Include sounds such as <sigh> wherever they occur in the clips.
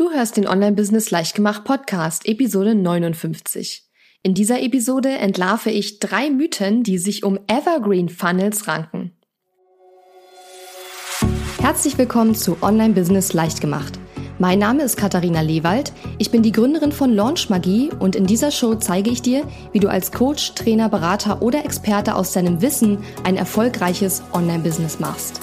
Du hörst den Online-Business Leichtgemacht Podcast, Episode 59. In dieser Episode entlarve ich drei Mythen, die sich um Evergreen Funnels ranken. Herzlich willkommen zu Online-Business Leichtgemacht. Mein Name ist Katharina Lewald. Ich bin die Gründerin von Launch Magie und in dieser Show zeige ich dir, wie du als Coach, Trainer, Berater oder Experte aus deinem Wissen ein erfolgreiches Online-Business machst.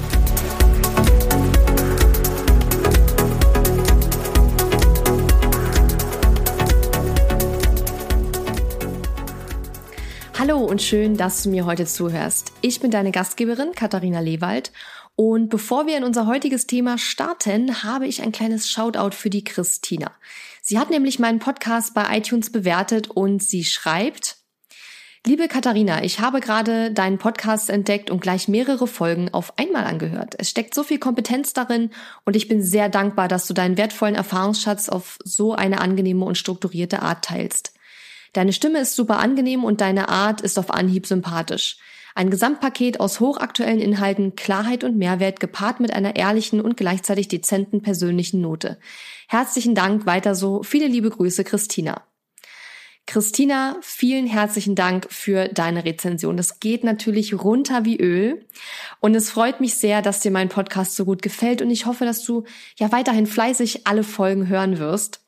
Und schön, dass du mir heute zuhörst. Ich bin deine Gastgeberin Katharina Lewald und bevor wir in unser heutiges Thema starten, habe ich ein kleines Shoutout für die Christina. Sie hat nämlich meinen Podcast bei iTunes bewertet und sie schreibt, Liebe Katharina, ich habe gerade deinen Podcast entdeckt und gleich mehrere Folgen auf einmal angehört. Es steckt so viel Kompetenz darin und ich bin sehr dankbar, dass du deinen wertvollen Erfahrungsschatz auf so eine angenehme und strukturierte Art teilst. Deine Stimme ist super angenehm und deine Art ist auf Anhieb sympathisch. Ein Gesamtpaket aus hochaktuellen Inhalten, Klarheit und Mehrwert gepaart mit einer ehrlichen und gleichzeitig dezenten persönlichen Note. Herzlichen Dank, weiter so. Viele liebe Grüße, Christina. Christina, vielen herzlichen Dank für deine Rezension. Das geht natürlich runter wie Öl. Und es freut mich sehr, dass dir mein Podcast so gut gefällt. Und ich hoffe, dass du ja weiterhin fleißig alle Folgen hören wirst.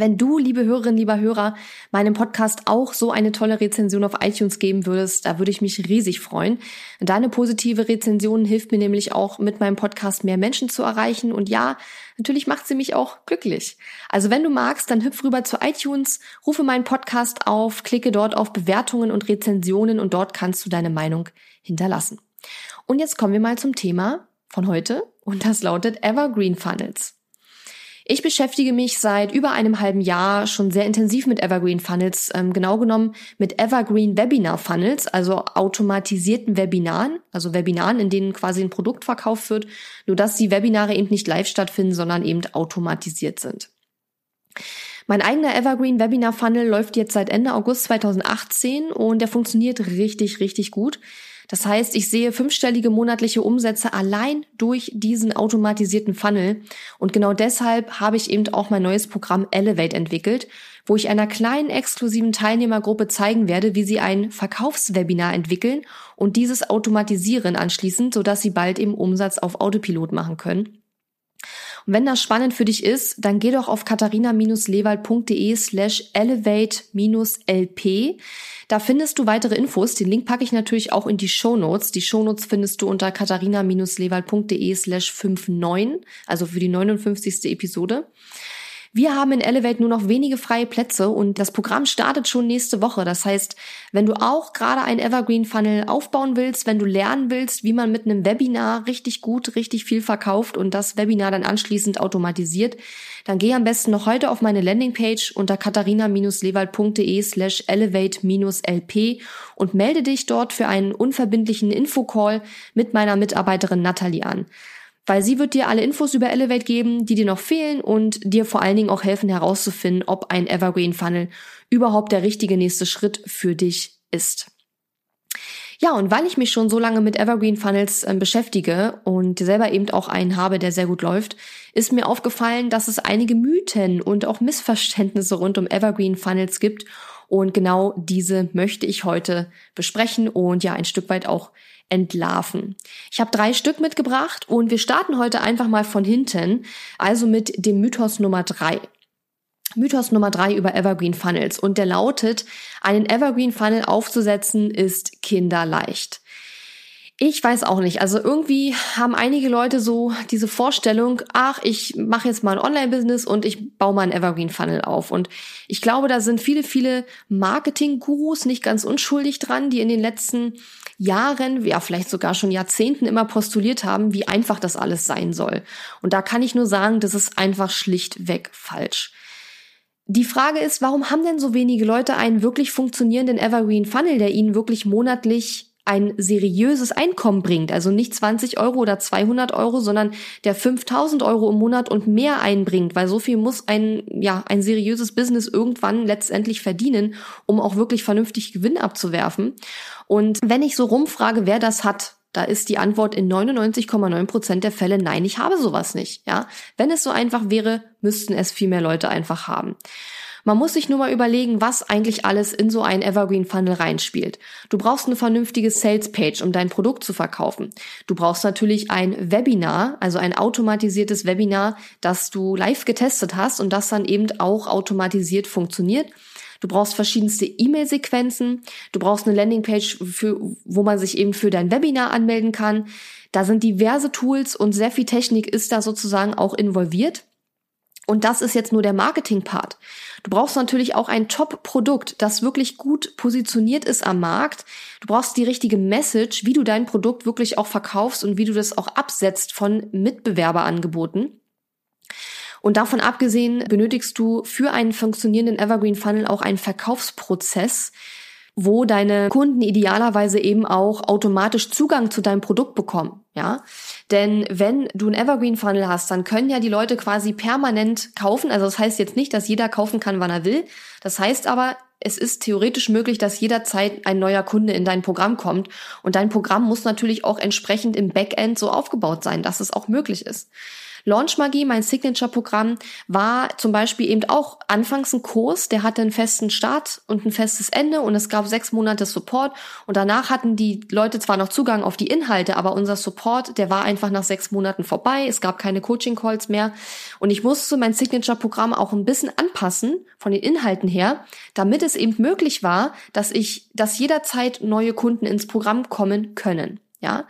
Wenn du, liebe Hörerinnen, lieber Hörer, meinem Podcast auch so eine tolle Rezension auf iTunes geben würdest, da würde ich mich riesig freuen. Deine positive Rezension hilft mir nämlich auch, mit meinem Podcast mehr Menschen zu erreichen. Und ja, natürlich macht sie mich auch glücklich. Also wenn du magst, dann hüpf rüber zu iTunes, rufe meinen Podcast auf, klicke dort auf Bewertungen und Rezensionen und dort kannst du deine Meinung hinterlassen. Und jetzt kommen wir mal zum Thema von heute und das lautet Evergreen Funnels. Ich beschäftige mich seit über einem halben Jahr schon sehr intensiv mit Evergreen Funnels, ähm, genau genommen mit Evergreen Webinar Funnels, also automatisierten Webinaren, also Webinaren, in denen quasi ein Produkt verkauft wird, nur dass die Webinare eben nicht live stattfinden, sondern eben automatisiert sind. Mein eigener Evergreen Webinar Funnel läuft jetzt seit Ende August 2018 und der funktioniert richtig, richtig gut. Das heißt, ich sehe fünfstellige monatliche Umsätze allein durch diesen automatisierten Funnel. Und genau deshalb habe ich eben auch mein neues Programm Elevate entwickelt, wo ich einer kleinen exklusiven Teilnehmergruppe zeigen werde, wie sie ein Verkaufswebinar entwickeln und dieses automatisieren anschließend, sodass sie bald eben Umsatz auf Autopilot machen können. Und wenn das spannend für dich ist, dann geh doch auf katharina-lewald.de slash elevate-lp. Da findest du weitere Infos. Den Link packe ich natürlich auch in die Show Notes. Die Show Notes findest du unter katharina-lewald.de slash 59, also für die 59. Episode. Wir haben in Elevate nur noch wenige freie Plätze und das Programm startet schon nächste Woche. Das heißt, wenn du auch gerade ein Evergreen Funnel aufbauen willst, wenn du lernen willst, wie man mit einem Webinar richtig gut, richtig viel verkauft und das Webinar dann anschließend automatisiert, dann geh am besten noch heute auf meine Landingpage unter katharina-lewald.de slash elevate-lp und melde dich dort für einen unverbindlichen Infocall mit meiner Mitarbeiterin Natalie an weil sie wird dir alle Infos über Elevate geben, die dir noch fehlen und dir vor allen Dingen auch helfen herauszufinden, ob ein Evergreen Funnel überhaupt der richtige nächste Schritt für dich ist. Ja, und weil ich mich schon so lange mit Evergreen Funnels äh, beschäftige und selber eben auch einen habe, der sehr gut läuft, ist mir aufgefallen, dass es einige Mythen und auch Missverständnisse rund um Evergreen Funnels gibt. Und genau diese möchte ich heute besprechen und ja ein Stück weit auch entlarven. Ich habe drei Stück mitgebracht und wir starten heute einfach mal von hinten, also mit dem Mythos Nummer drei. Mythos Nummer drei über Evergreen Funnels und der lautet, einen Evergreen Funnel aufzusetzen ist kinderleicht. Ich weiß auch nicht. Also irgendwie haben einige Leute so diese Vorstellung, ach, ich mache jetzt mal ein Online-Business und ich baue mal einen Evergreen-Funnel auf. Und ich glaube, da sind viele, viele Marketing-Gurus nicht ganz unschuldig dran, die in den letzten Jahren, ja vielleicht sogar schon Jahrzehnten immer postuliert haben, wie einfach das alles sein soll. Und da kann ich nur sagen, das ist einfach schlichtweg falsch. Die Frage ist, warum haben denn so wenige Leute einen wirklich funktionierenden Evergreen Funnel, der ihnen wirklich monatlich ein seriöses Einkommen bringt, also nicht 20 Euro oder 200 Euro, sondern der 5000 Euro im Monat und mehr einbringt, weil so viel muss ein, ja, ein seriöses Business irgendwann letztendlich verdienen, um auch wirklich vernünftig Gewinn abzuwerfen. Und wenn ich so rumfrage, wer das hat, da ist die Antwort in 99,9 Prozent der Fälle nein, ich habe sowas nicht, ja. Wenn es so einfach wäre, müssten es viel mehr Leute einfach haben. Man muss sich nur mal überlegen, was eigentlich alles in so einen Evergreen Funnel reinspielt. Du brauchst eine vernünftige Sales Page, um dein Produkt zu verkaufen. Du brauchst natürlich ein Webinar, also ein automatisiertes Webinar, das du live getestet hast und das dann eben auch automatisiert funktioniert. Du brauchst verschiedenste E-Mail-Sequenzen. Du brauchst eine Landingpage, für, wo man sich eben für dein Webinar anmelden kann. Da sind diverse Tools und sehr viel Technik ist da sozusagen auch involviert. Und das ist jetzt nur der Marketing-Part. Du brauchst natürlich auch ein Top-Produkt, das wirklich gut positioniert ist am Markt. Du brauchst die richtige Message, wie du dein Produkt wirklich auch verkaufst und wie du das auch absetzt von Mitbewerberangeboten. Und davon abgesehen benötigst du für einen funktionierenden Evergreen Funnel auch einen Verkaufsprozess, wo deine Kunden idealerweise eben auch automatisch Zugang zu deinem Produkt bekommen, ja? Denn wenn du einen Evergreen Funnel hast, dann können ja die Leute quasi permanent kaufen. Also das heißt jetzt nicht, dass jeder kaufen kann, wann er will. Das heißt aber, es ist theoretisch möglich, dass jederzeit ein neuer Kunde in dein Programm kommt. Und dein Programm muss natürlich auch entsprechend im Backend so aufgebaut sein, dass es auch möglich ist. Launch Magie, mein Signature-Programm, war zum Beispiel eben auch anfangs ein Kurs, der hatte einen festen Start und ein festes Ende und es gab sechs Monate Support und danach hatten die Leute zwar noch Zugang auf die Inhalte, aber unser Support, der war einfach nach sechs Monaten vorbei. Es gab keine Coaching-Calls mehr und ich musste mein Signature-Programm auch ein bisschen anpassen von den Inhalten her, damit es eben möglich war, dass ich, dass jederzeit neue Kunden ins Programm kommen können. Ja.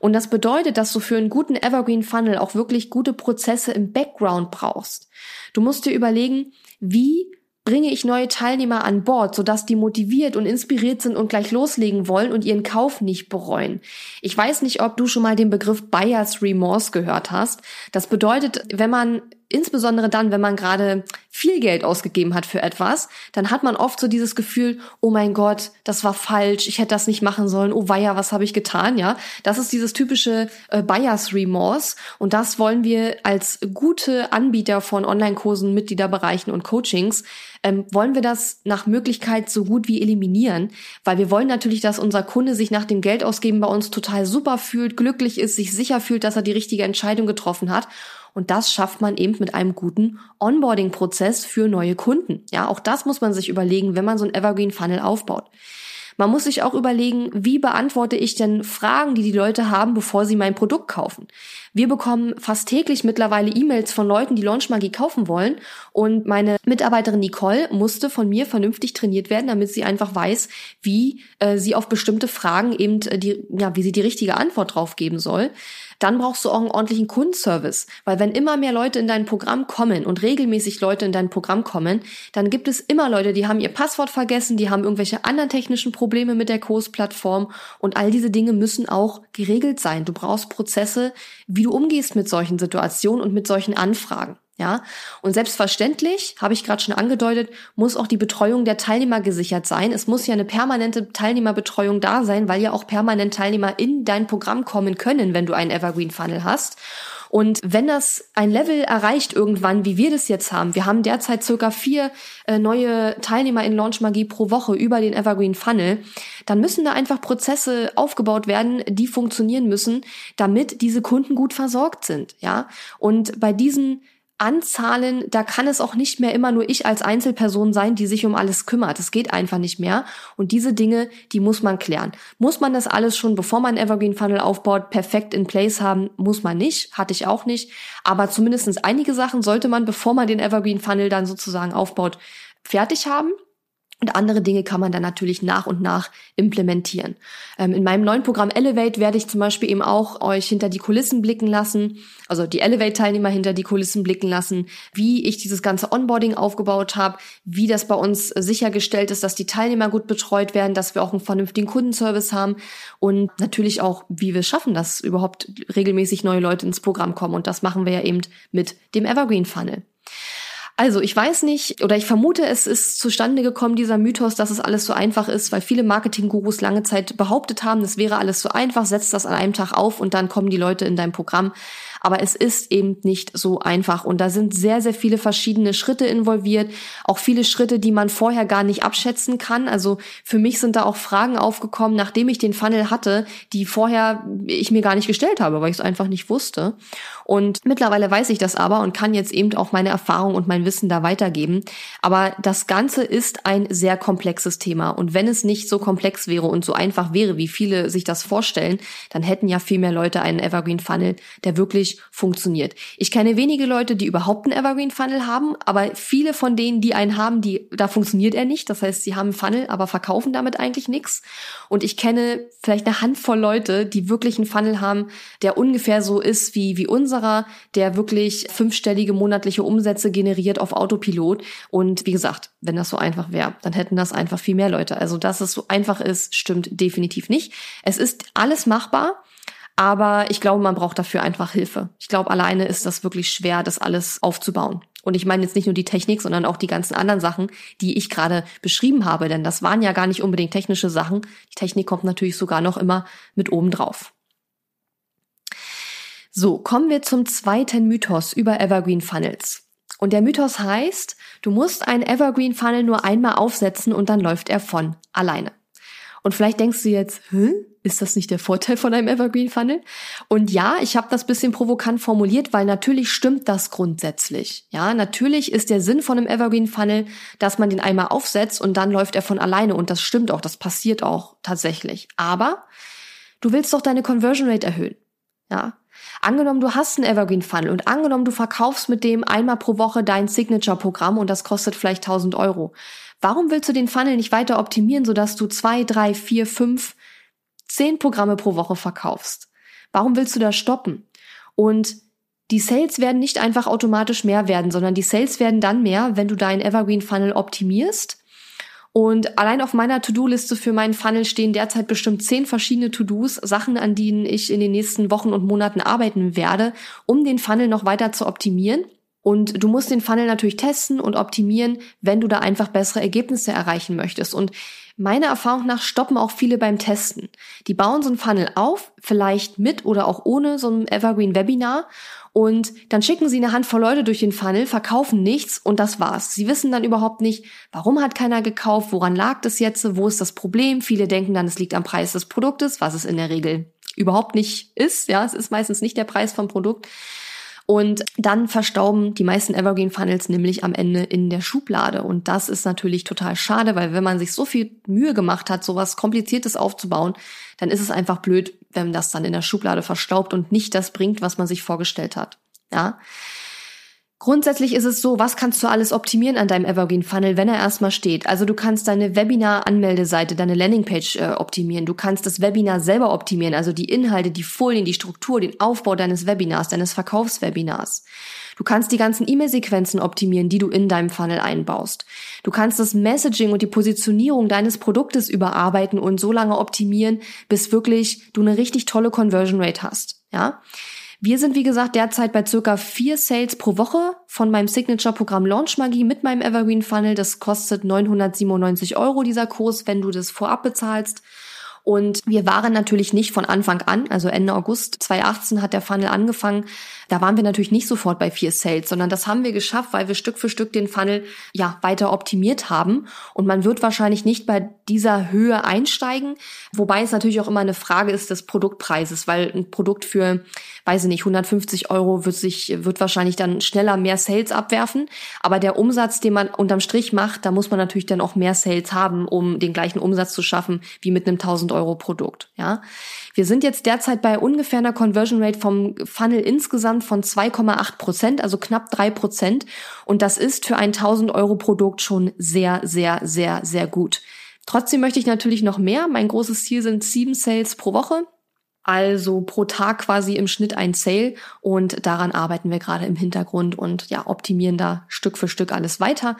Und das bedeutet, dass du für einen guten Evergreen Funnel auch wirklich gute Prozesse im Background brauchst. Du musst dir überlegen, wie bringe ich neue Teilnehmer an Bord, sodass die motiviert und inspiriert sind und gleich loslegen wollen und ihren Kauf nicht bereuen. Ich weiß nicht, ob du schon mal den Begriff Buyers Remorse gehört hast. Das bedeutet, wenn man insbesondere dann, wenn man gerade viel Geld ausgegeben hat für etwas, dann hat man oft so dieses Gefühl, oh mein Gott, das war falsch, ich hätte das nicht machen sollen, oh weia, was habe ich getan, ja? Das ist dieses typische äh, Buyers Remorse und das wollen wir als gute Anbieter von Online-Kursen, Mitgliederbereichen und Coachings ähm, wollen wir das nach Möglichkeit so gut wie eliminieren, weil wir wollen natürlich, dass unser Kunde sich nach dem Geldausgeben bei uns total super fühlt, glücklich ist, sich sicher fühlt, dass er die richtige Entscheidung getroffen hat und das schafft man eben mit einem guten Onboarding-Prozess für neue Kunden. Ja, auch das muss man sich überlegen, wenn man so ein Evergreen Funnel aufbaut. Man muss sich auch überlegen, wie beantworte ich denn Fragen, die die Leute haben, bevor sie mein Produkt kaufen. Wir bekommen fast täglich mittlerweile E-Mails von Leuten, die Launchmagie kaufen wollen. Und meine Mitarbeiterin Nicole musste von mir vernünftig trainiert werden, damit sie einfach weiß, wie äh, sie auf bestimmte Fragen eben äh, die, ja, wie sie die richtige Antwort drauf geben soll dann brauchst du auch einen ordentlichen Kundenservice. Weil wenn immer mehr Leute in dein Programm kommen und regelmäßig Leute in dein Programm kommen, dann gibt es immer Leute, die haben ihr Passwort vergessen, die haben irgendwelche anderen technischen Probleme mit der Kurs-Plattform und all diese Dinge müssen auch geregelt sein. Du brauchst Prozesse, wie du umgehst mit solchen Situationen und mit solchen Anfragen. Ja, und selbstverständlich, habe ich gerade schon angedeutet, muss auch die Betreuung der Teilnehmer gesichert sein. Es muss ja eine permanente Teilnehmerbetreuung da sein, weil ja auch permanent Teilnehmer in dein Programm kommen können, wenn du einen Evergreen Funnel hast. Und wenn das ein Level erreicht irgendwann, wie wir das jetzt haben, wir haben derzeit circa vier äh, neue Teilnehmer in Launch Magie pro Woche über den Evergreen Funnel, dann müssen da einfach Prozesse aufgebaut werden, die funktionieren müssen, damit diese Kunden gut versorgt sind, ja. Und bei diesen Anzahlen, da kann es auch nicht mehr immer nur ich als Einzelperson sein, die sich um alles kümmert. Es geht einfach nicht mehr. Und diese Dinge, die muss man klären. Muss man das alles schon, bevor man Evergreen Funnel aufbaut, perfekt in place haben? Muss man nicht. Hatte ich auch nicht. Aber zumindestens einige Sachen sollte man, bevor man den Evergreen Funnel dann sozusagen aufbaut, fertig haben. Und andere Dinge kann man dann natürlich nach und nach implementieren. Ähm, in meinem neuen Programm Elevate werde ich zum Beispiel eben auch euch hinter die Kulissen blicken lassen, also die Elevate-Teilnehmer hinter die Kulissen blicken lassen, wie ich dieses ganze Onboarding aufgebaut habe, wie das bei uns sichergestellt ist, dass die Teilnehmer gut betreut werden, dass wir auch einen vernünftigen Kundenservice haben und natürlich auch, wie wir es schaffen, dass überhaupt regelmäßig neue Leute ins Programm kommen. Und das machen wir ja eben mit dem Evergreen Funnel. Also ich weiß nicht oder ich vermute, es ist zustande gekommen, dieser Mythos, dass es alles so einfach ist, weil viele Marketing-Gurus lange Zeit behauptet haben, das wäre alles so einfach, setzt das an einem Tag auf und dann kommen die Leute in dein Programm. Aber es ist eben nicht so einfach. Und da sind sehr, sehr viele verschiedene Schritte involviert. Auch viele Schritte, die man vorher gar nicht abschätzen kann. Also für mich sind da auch Fragen aufgekommen, nachdem ich den Funnel hatte, die vorher ich mir gar nicht gestellt habe, weil ich es einfach nicht wusste. Und mittlerweile weiß ich das aber und kann jetzt eben auch meine Erfahrung und mein Wissen da weitergeben. Aber das Ganze ist ein sehr komplexes Thema. Und wenn es nicht so komplex wäre und so einfach wäre, wie viele sich das vorstellen, dann hätten ja viel mehr Leute einen Evergreen Funnel, der wirklich funktioniert. Ich kenne wenige Leute, die überhaupt einen Evergreen Funnel haben, aber viele von denen, die einen haben, die, da funktioniert er nicht. Das heißt, sie haben einen Funnel, aber verkaufen damit eigentlich nichts. Und ich kenne vielleicht eine Handvoll Leute, die wirklich einen Funnel haben, der ungefähr so ist wie, wie unserer, der wirklich fünfstellige monatliche Umsätze generiert auf Autopilot. Und wie gesagt, wenn das so einfach wäre, dann hätten das einfach viel mehr Leute. Also, dass es so einfach ist, stimmt definitiv nicht. Es ist alles machbar. Aber ich glaube, man braucht dafür einfach Hilfe. Ich glaube, alleine ist das wirklich schwer, das alles aufzubauen. Und ich meine jetzt nicht nur die Technik, sondern auch die ganzen anderen Sachen, die ich gerade beschrieben habe, denn das waren ja gar nicht unbedingt technische Sachen. Die Technik kommt natürlich sogar noch immer mit oben drauf. So, kommen wir zum zweiten Mythos über Evergreen Funnels. Und der Mythos heißt, du musst einen Evergreen Funnel nur einmal aufsetzen und dann läuft er von alleine. Und vielleicht denkst du jetzt, hm, ist das nicht der Vorteil von einem Evergreen Funnel? Und ja, ich habe das bisschen provokant formuliert, weil natürlich stimmt das grundsätzlich. Ja, natürlich ist der Sinn von einem Evergreen Funnel, dass man den einmal aufsetzt und dann läuft er von alleine und das stimmt auch, das passiert auch tatsächlich. Aber du willst doch deine Conversion Rate erhöhen. Ja, Angenommen, du hast einen Evergreen Funnel und angenommen, du verkaufst mit dem einmal pro Woche dein Signature-Programm und das kostet vielleicht 1000 Euro. Warum willst du den Funnel nicht weiter optimieren, sodass du zwei, drei, vier, fünf, zehn Programme pro Woche verkaufst? Warum willst du da stoppen? Und die Sales werden nicht einfach automatisch mehr werden, sondern die Sales werden dann mehr, wenn du deinen Evergreen Funnel optimierst. Und allein auf meiner To-Do-Liste für meinen Funnel stehen derzeit bestimmt zehn verschiedene To-Dos, Sachen, an denen ich in den nächsten Wochen und Monaten arbeiten werde, um den Funnel noch weiter zu optimieren. Und du musst den Funnel natürlich testen und optimieren, wenn du da einfach bessere Ergebnisse erreichen möchtest. Und meiner Erfahrung nach stoppen auch viele beim Testen. Die bauen so einen Funnel auf, vielleicht mit oder auch ohne so ein Evergreen Webinar. Und dann schicken sie eine Handvoll Leute durch den Funnel, verkaufen nichts und das war's. Sie wissen dann überhaupt nicht, warum hat keiner gekauft, woran lag das jetzt, wo ist das Problem. Viele denken dann, es liegt am Preis des Produktes, was es in der Regel überhaupt nicht ist. Ja, es ist meistens nicht der Preis vom Produkt. Und dann verstauben die meisten Evergreen Funnels nämlich am Ende in der Schublade. Und das ist natürlich total schade, weil wenn man sich so viel Mühe gemacht hat, sowas Kompliziertes aufzubauen, dann ist es einfach blöd, wenn das dann in der Schublade verstaubt und nicht das bringt, was man sich vorgestellt hat. Ja. Grundsätzlich ist es so, was kannst du alles optimieren an deinem Evergreen Funnel, wenn er erstmal steht? Also du kannst deine Webinar-Anmeldeseite, deine Landingpage äh, optimieren. Du kannst das Webinar selber optimieren, also die Inhalte, die Folien, die Struktur, den Aufbau deines Webinars, deines Verkaufswebinars. Du kannst die ganzen E-Mail-Sequenzen optimieren, die du in deinem Funnel einbaust. Du kannst das Messaging und die Positionierung deines Produktes überarbeiten und so lange optimieren, bis wirklich du eine richtig tolle Conversion Rate hast. Ja? Wir sind, wie gesagt, derzeit bei circa vier Sales pro Woche von meinem Signature-Programm Launch Magie mit meinem Evergreen Funnel. Das kostet 997 Euro, dieser Kurs, wenn du das vorab bezahlst. Und wir waren natürlich nicht von Anfang an, also Ende August 2018 hat der Funnel angefangen. Da waren wir natürlich nicht sofort bei vier Sales, sondern das haben wir geschafft, weil wir Stück für Stück den Funnel ja weiter optimiert haben. Und man wird wahrscheinlich nicht bei dieser Höhe einsteigen, wobei es natürlich auch immer eine Frage ist des Produktpreises, weil ein Produkt für, weiß ich nicht, 150 Euro wird sich, wird wahrscheinlich dann schneller mehr Sales abwerfen. Aber der Umsatz, den man unterm Strich macht, da muss man natürlich dann auch mehr Sales haben, um den gleichen Umsatz zu schaffen wie mit einem 1000 Euro Produkt. Ja, wir sind jetzt derzeit bei ungefähr einer Conversion Rate vom Funnel insgesamt von 2,8 Prozent, also knapp drei Prozent. Und das ist für ein 1000 Euro Produkt schon sehr, sehr, sehr, sehr gut. Trotzdem möchte ich natürlich noch mehr. Mein großes Ziel sind sieben Sales pro Woche. Also pro Tag quasi im Schnitt ein Sale und daran arbeiten wir gerade im Hintergrund und ja, optimieren da Stück für Stück alles weiter.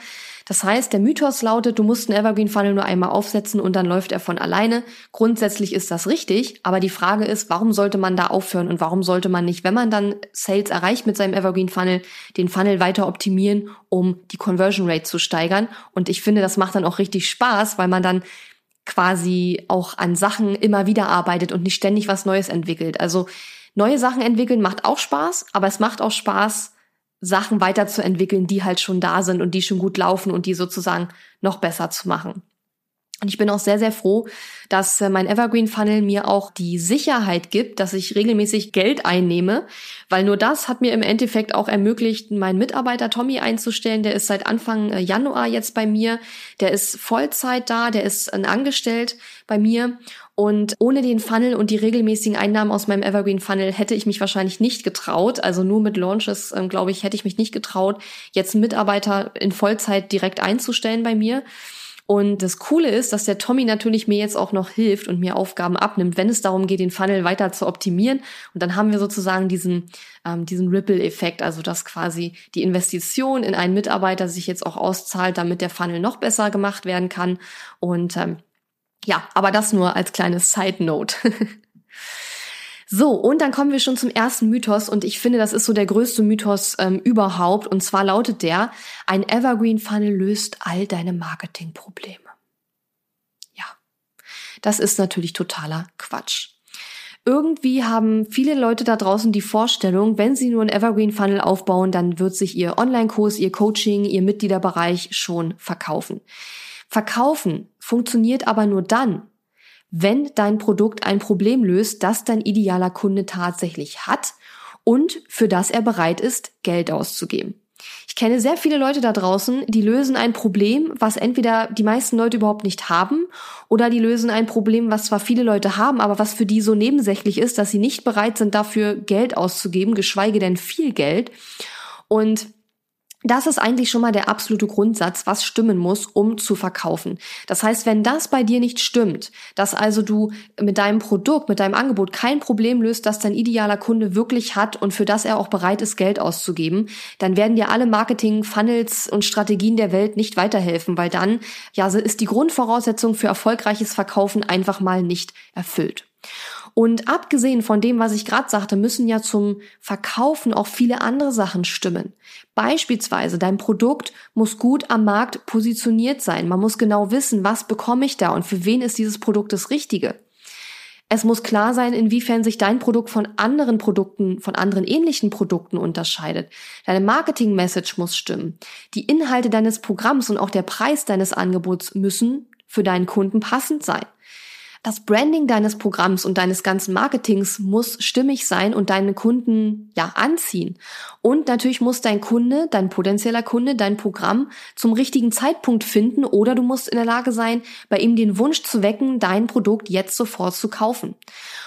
Das heißt, der Mythos lautet, du musst einen Evergreen Funnel nur einmal aufsetzen und dann läuft er von alleine. Grundsätzlich ist das richtig, aber die Frage ist, warum sollte man da aufhören und warum sollte man nicht, wenn man dann Sales erreicht mit seinem Evergreen Funnel, den Funnel weiter optimieren, um die Conversion Rate zu steigern? Und ich finde, das macht dann auch richtig Spaß, weil man dann quasi auch an Sachen immer wieder arbeitet und nicht ständig was Neues entwickelt. Also neue Sachen entwickeln macht auch Spaß, aber es macht auch Spaß, Sachen weiterzuentwickeln, die halt schon da sind und die schon gut laufen und die sozusagen noch besser zu machen. Und ich bin auch sehr, sehr froh, dass äh, mein Evergreen Funnel mir auch die Sicherheit gibt, dass ich regelmäßig Geld einnehme, weil nur das hat mir im Endeffekt auch ermöglicht, meinen Mitarbeiter Tommy einzustellen. Der ist seit Anfang äh, Januar jetzt bei mir. Der ist Vollzeit da, der ist ein Angestellt bei mir. Und ohne den Funnel und die regelmäßigen Einnahmen aus meinem Evergreen Funnel hätte ich mich wahrscheinlich nicht getraut. Also nur mit Launches, ähm, glaube ich, hätte ich mich nicht getraut, jetzt Mitarbeiter in Vollzeit direkt einzustellen bei mir. Und das Coole ist, dass der Tommy natürlich mir jetzt auch noch hilft und mir Aufgaben abnimmt, wenn es darum geht, den Funnel weiter zu optimieren. Und dann haben wir sozusagen diesen, ähm, diesen Ripple-Effekt, also dass quasi die Investition in einen Mitarbeiter sich jetzt auch auszahlt, damit der Funnel noch besser gemacht werden kann. Und ähm, ja, aber das nur als kleines Side Note. <laughs> So, und dann kommen wir schon zum ersten Mythos und ich finde, das ist so der größte Mythos ähm, überhaupt. Und zwar lautet der, ein Evergreen Funnel löst all deine Marketingprobleme. Ja, das ist natürlich totaler Quatsch. Irgendwie haben viele Leute da draußen die Vorstellung, wenn sie nur einen Evergreen Funnel aufbauen, dann wird sich ihr Online-Kurs, ihr Coaching, ihr Mitgliederbereich schon verkaufen. Verkaufen funktioniert aber nur dann, wenn dein Produkt ein Problem löst, das dein idealer Kunde tatsächlich hat und für das er bereit ist, Geld auszugeben. Ich kenne sehr viele Leute da draußen, die lösen ein Problem, was entweder die meisten Leute überhaupt nicht haben, oder die lösen ein Problem, was zwar viele Leute haben, aber was für die so nebensächlich ist, dass sie nicht bereit sind, dafür Geld auszugeben, geschweige denn viel Geld. Und das ist eigentlich schon mal der absolute Grundsatz, was stimmen muss, um zu verkaufen. Das heißt, wenn das bei dir nicht stimmt, dass also du mit deinem Produkt, mit deinem Angebot kein Problem löst, das dein idealer Kunde wirklich hat und für das er auch bereit ist, Geld auszugeben, dann werden dir alle Marketing, Funnels und Strategien der Welt nicht weiterhelfen, weil dann ja ist die Grundvoraussetzung für erfolgreiches Verkaufen einfach mal nicht erfüllt. Und abgesehen von dem, was ich gerade sagte, müssen ja zum Verkaufen auch viele andere Sachen stimmen. Beispielsweise, dein Produkt muss gut am Markt positioniert sein. Man muss genau wissen, was bekomme ich da und für wen ist dieses Produkt das Richtige. Es muss klar sein, inwiefern sich dein Produkt von anderen Produkten, von anderen ähnlichen Produkten unterscheidet. Deine Marketing-Message muss stimmen. Die Inhalte deines Programms und auch der Preis deines Angebots müssen für deinen Kunden passend sein das Branding deines Programms und deines ganzen Marketings muss stimmig sein und deine Kunden ja anziehen. Und natürlich muss dein Kunde, dein potenzieller Kunde, dein Programm zum richtigen Zeitpunkt finden oder du musst in der Lage sein, bei ihm den Wunsch zu wecken, dein Produkt jetzt sofort zu kaufen.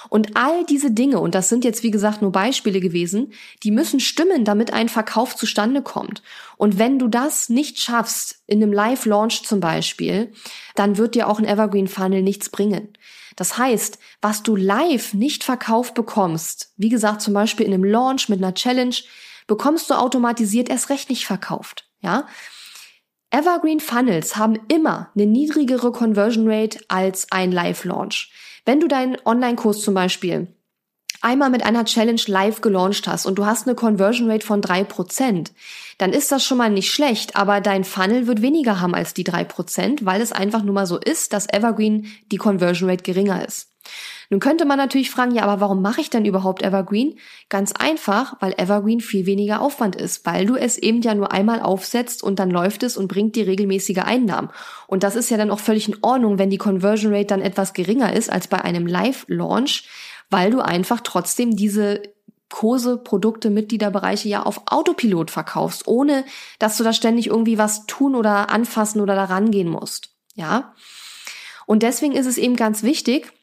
Und all diese Dinge, und das sind jetzt wie gesagt nur Beispiele gewesen, die müssen stimmen, damit ein Verkauf zustande kommt. Und wenn du das nicht schaffst, in einem Live-Launch zum Beispiel, dann wird dir auch ein Evergreen Funnel nichts bringen. Das heißt, was du live nicht verkauft bekommst, wie gesagt, zum Beispiel in einem Launch mit einer Challenge, bekommst du automatisiert erst recht nicht verkauft. Ja? Evergreen Funnels haben immer eine niedrigere Conversion Rate als ein Live-Launch. Wenn du deinen Online-Kurs zum Beispiel einmal mit einer Challenge live gelauncht hast und du hast eine Conversion Rate von drei Prozent, dann ist das schon mal nicht schlecht, aber dein Funnel wird weniger haben als die drei Prozent, weil es einfach nur mal so ist, dass Evergreen die Conversion Rate geringer ist. Nun könnte man natürlich fragen, ja, aber warum mache ich denn überhaupt Evergreen? Ganz einfach, weil Evergreen viel weniger Aufwand ist, weil du es eben ja nur einmal aufsetzt und dann läuft es und bringt dir regelmäßige Einnahmen. Und das ist ja dann auch völlig in Ordnung, wenn die Conversion Rate dann etwas geringer ist als bei einem Live-Launch, weil du einfach trotzdem diese Kurse, Produkte, Mitgliederbereiche ja auf Autopilot verkaufst, ohne dass du da ständig irgendwie was tun oder anfassen oder da rangehen musst. Ja. Und deswegen ist es eben ganz wichtig,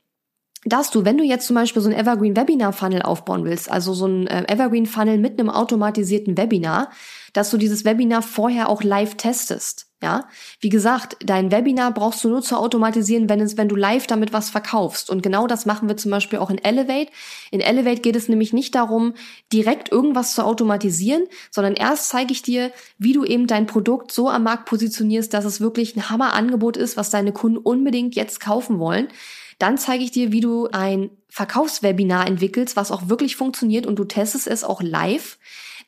dass du, wenn du jetzt zum Beispiel so ein Evergreen Webinar Funnel aufbauen willst, also so ein äh, Evergreen Funnel mit einem automatisierten Webinar, dass du dieses Webinar vorher auch live testest. Ja, wie gesagt, dein Webinar brauchst du nur zu automatisieren, wenn es, wenn du live damit was verkaufst. Und genau das machen wir zum Beispiel auch in Elevate. In Elevate geht es nämlich nicht darum, direkt irgendwas zu automatisieren, sondern erst zeige ich dir, wie du eben dein Produkt so am Markt positionierst, dass es wirklich ein Hammerangebot ist, was deine Kunden unbedingt jetzt kaufen wollen. Dann zeige ich dir, wie du ein Verkaufswebinar entwickelst, was auch wirklich funktioniert und du testest es auch live.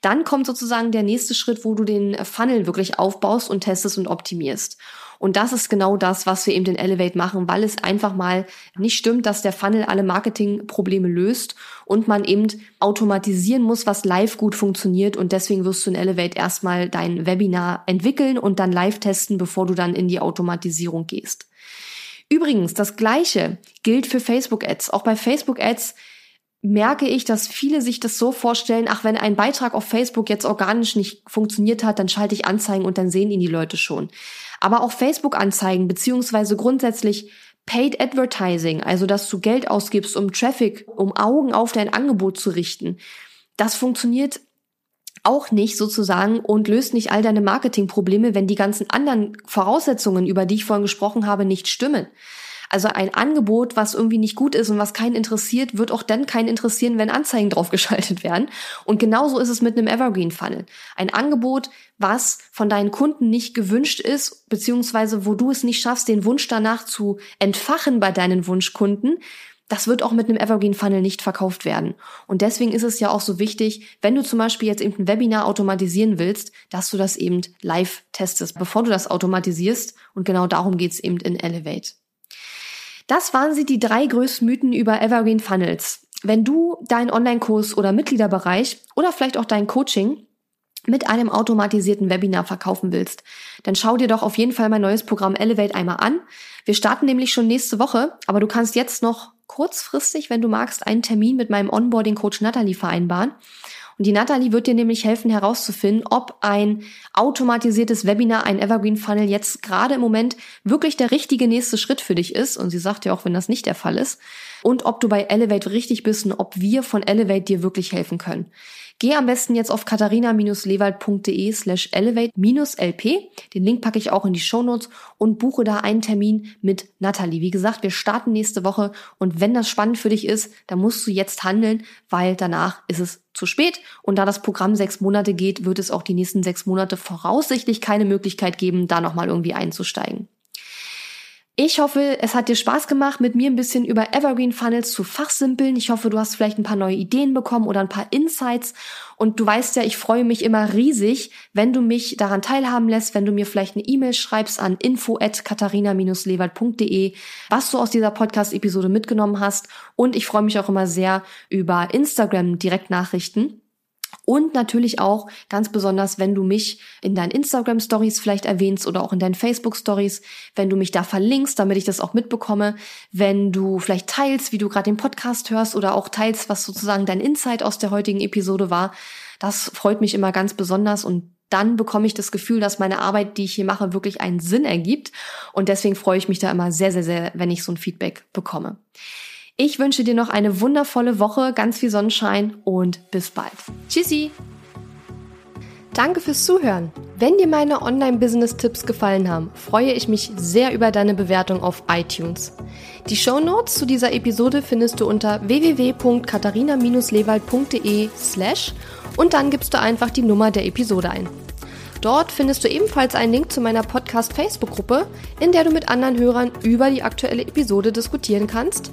Dann kommt sozusagen der nächste Schritt, wo du den Funnel wirklich aufbaust und testest und optimierst. Und das ist genau das, was wir eben in Elevate machen, weil es einfach mal nicht stimmt, dass der Funnel alle Marketingprobleme löst und man eben automatisieren muss, was live gut funktioniert. Und deswegen wirst du in Elevate erstmal dein Webinar entwickeln und dann live testen, bevor du dann in die Automatisierung gehst. Übrigens, das Gleiche gilt für Facebook Ads. Auch bei Facebook Ads merke ich, dass viele sich das so vorstellen, ach, wenn ein Beitrag auf Facebook jetzt organisch nicht funktioniert hat, dann schalte ich Anzeigen und dann sehen ihn die Leute schon. Aber auch Facebook-Anzeigen beziehungsweise grundsätzlich Paid Advertising, also dass du Geld ausgibst, um Traffic, um Augen auf dein Angebot zu richten, das funktioniert auch nicht sozusagen und löst nicht all deine Marketingprobleme, wenn die ganzen anderen Voraussetzungen, über die ich vorhin gesprochen habe, nicht stimmen. Also ein Angebot, was irgendwie nicht gut ist und was keinen interessiert, wird auch dann keinen interessieren, wenn Anzeigen draufgeschaltet <laughs> werden. Und genauso ist es mit einem Evergreen Funnel. Ein Angebot, was von deinen Kunden nicht gewünscht ist, beziehungsweise wo du es nicht schaffst, den Wunsch danach zu entfachen bei deinen Wunschkunden, das wird auch mit einem Evergreen Funnel nicht verkauft werden. Und deswegen ist es ja auch so wichtig, wenn du zum Beispiel jetzt eben ein Webinar automatisieren willst, dass du das eben live testest, bevor du das automatisierst. Und genau darum geht's eben in Elevate. Das waren sie die drei größten Mythen über Evergreen Funnels. Wenn du deinen Online-Kurs oder Mitgliederbereich oder vielleicht auch dein Coaching mit einem automatisierten Webinar verkaufen willst, dann schau dir doch auf jeden Fall mein neues Programm Elevate einmal an. Wir starten nämlich schon nächste Woche, aber du kannst jetzt noch kurzfristig, wenn du magst, einen Termin mit meinem Onboarding-Coach Natalie vereinbaren. Und die Natalie wird dir nämlich helfen herauszufinden, ob ein automatisiertes Webinar, ein Evergreen Funnel jetzt gerade im Moment wirklich der richtige nächste Schritt für dich ist. Und sie sagt ja auch, wenn das nicht der Fall ist. Und ob du bei Elevate richtig bist und ob wir von Elevate dir wirklich helfen können. Geh am besten jetzt auf katharina-lewald.de slash elevate-lp. Den Link packe ich auch in die Shownotes und buche da einen Termin mit Natalie. Wie gesagt, wir starten nächste Woche und wenn das spannend für dich ist, dann musst du jetzt handeln, weil danach ist es zu spät. Und da das Programm sechs Monate geht, wird es auch die nächsten sechs Monate voraussichtlich keine Möglichkeit geben, da nochmal irgendwie einzusteigen. Ich hoffe, es hat dir Spaß gemacht, mit mir ein bisschen über Evergreen Funnels zu fachsimpeln. Ich hoffe, du hast vielleicht ein paar neue Ideen bekommen oder ein paar Insights. Und du weißt ja, ich freue mich immer riesig, wenn du mich daran teilhaben lässt, wenn du mir vielleicht eine E-Mail schreibst an info at katharina-lewald.de, was du aus dieser Podcast-Episode mitgenommen hast. Und ich freue mich auch immer sehr über Instagram Direktnachrichten. Und natürlich auch ganz besonders, wenn du mich in deinen Instagram Stories vielleicht erwähnst oder auch in deinen Facebook Stories, wenn du mich da verlinkst, damit ich das auch mitbekomme, wenn du vielleicht teilst, wie du gerade den Podcast hörst oder auch teilst, was sozusagen dein Insight aus der heutigen Episode war. Das freut mich immer ganz besonders und dann bekomme ich das Gefühl, dass meine Arbeit, die ich hier mache, wirklich einen Sinn ergibt. Und deswegen freue ich mich da immer sehr, sehr, sehr, wenn ich so ein Feedback bekomme. Ich wünsche dir noch eine wundervolle Woche, ganz viel Sonnenschein und bis bald. Tschüssi! Danke fürs Zuhören. Wenn dir meine Online-Business-Tipps gefallen haben, freue ich mich sehr über deine Bewertung auf iTunes. Die Show Notes zu dieser Episode findest du unter www.katharina-lewald.de slash und dann gibst du einfach die Nummer der Episode ein. Dort findest du ebenfalls einen Link zu meiner Podcast-Facebook-Gruppe, in der du mit anderen Hörern über die aktuelle Episode diskutieren kannst